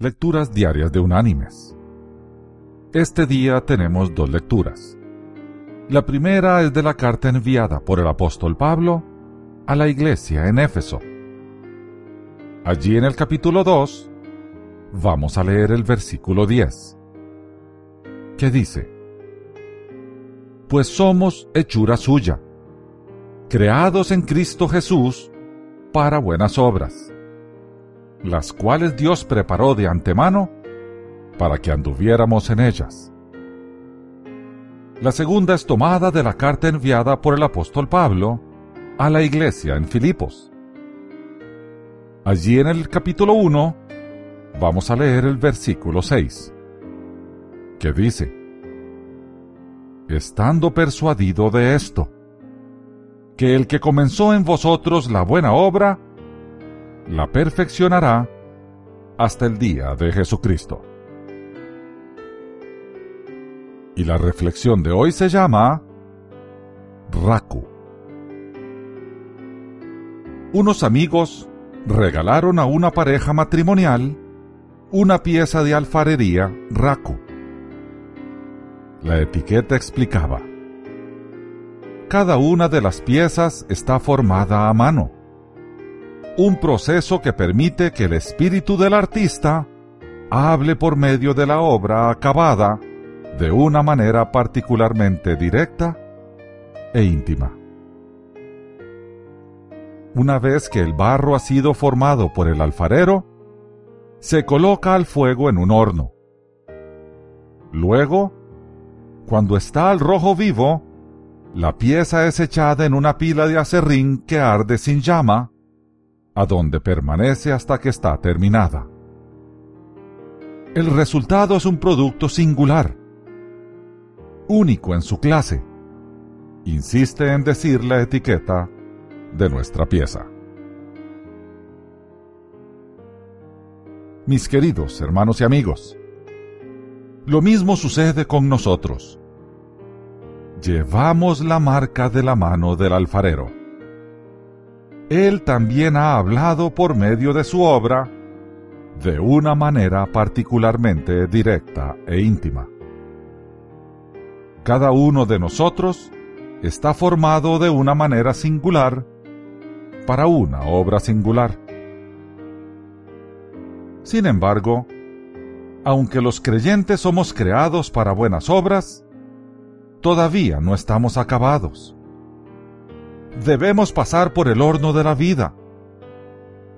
Lecturas Diarias de Unánimes. Este día tenemos dos lecturas. La primera es de la carta enviada por el apóstol Pablo a la iglesia en Éfeso. Allí en el capítulo 2 vamos a leer el versículo 10, que dice, Pues somos hechura suya, creados en Cristo Jesús para buenas obras las cuales Dios preparó de antemano para que anduviéramos en ellas. La segunda es tomada de la carta enviada por el apóstol Pablo a la iglesia en Filipos. Allí en el capítulo 1 vamos a leer el versículo 6, que dice, Estando persuadido de esto, que el que comenzó en vosotros la buena obra, la perfeccionará hasta el día de Jesucristo. Y la reflexión de hoy se llama Raku. Unos amigos regalaron a una pareja matrimonial una pieza de alfarería Raku. La etiqueta explicaba, cada una de las piezas está formada a mano un proceso que permite que el espíritu del artista hable por medio de la obra acabada de una manera particularmente directa e íntima. Una vez que el barro ha sido formado por el alfarero, se coloca al fuego en un horno. Luego, cuando está al rojo vivo, la pieza es echada en una pila de acerrín que arde sin llama a donde permanece hasta que está terminada. El resultado es un producto singular, único en su clase, insiste en decir la etiqueta de nuestra pieza. Mis queridos hermanos y amigos, lo mismo sucede con nosotros. Llevamos la marca de la mano del alfarero. Él también ha hablado por medio de su obra de una manera particularmente directa e íntima. Cada uno de nosotros está formado de una manera singular para una obra singular. Sin embargo, aunque los creyentes somos creados para buenas obras, todavía no estamos acabados debemos pasar por el horno de la vida,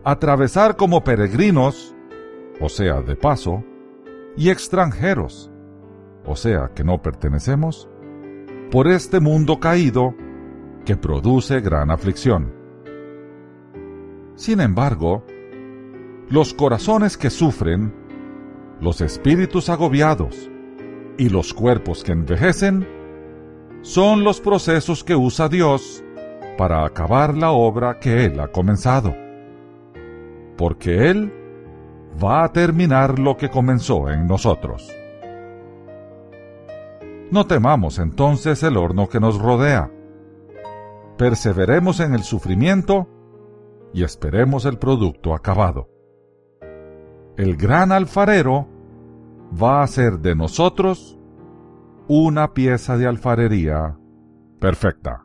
atravesar como peregrinos, o sea, de paso, y extranjeros, o sea, que no pertenecemos, por este mundo caído que produce gran aflicción. Sin embargo, los corazones que sufren, los espíritus agobiados y los cuerpos que envejecen son los procesos que usa Dios para acabar la obra que Él ha comenzado. Porque Él va a terminar lo que comenzó en nosotros. No temamos entonces el horno que nos rodea. Perseveremos en el sufrimiento y esperemos el producto acabado. El gran alfarero va a hacer de nosotros una pieza de alfarería perfecta.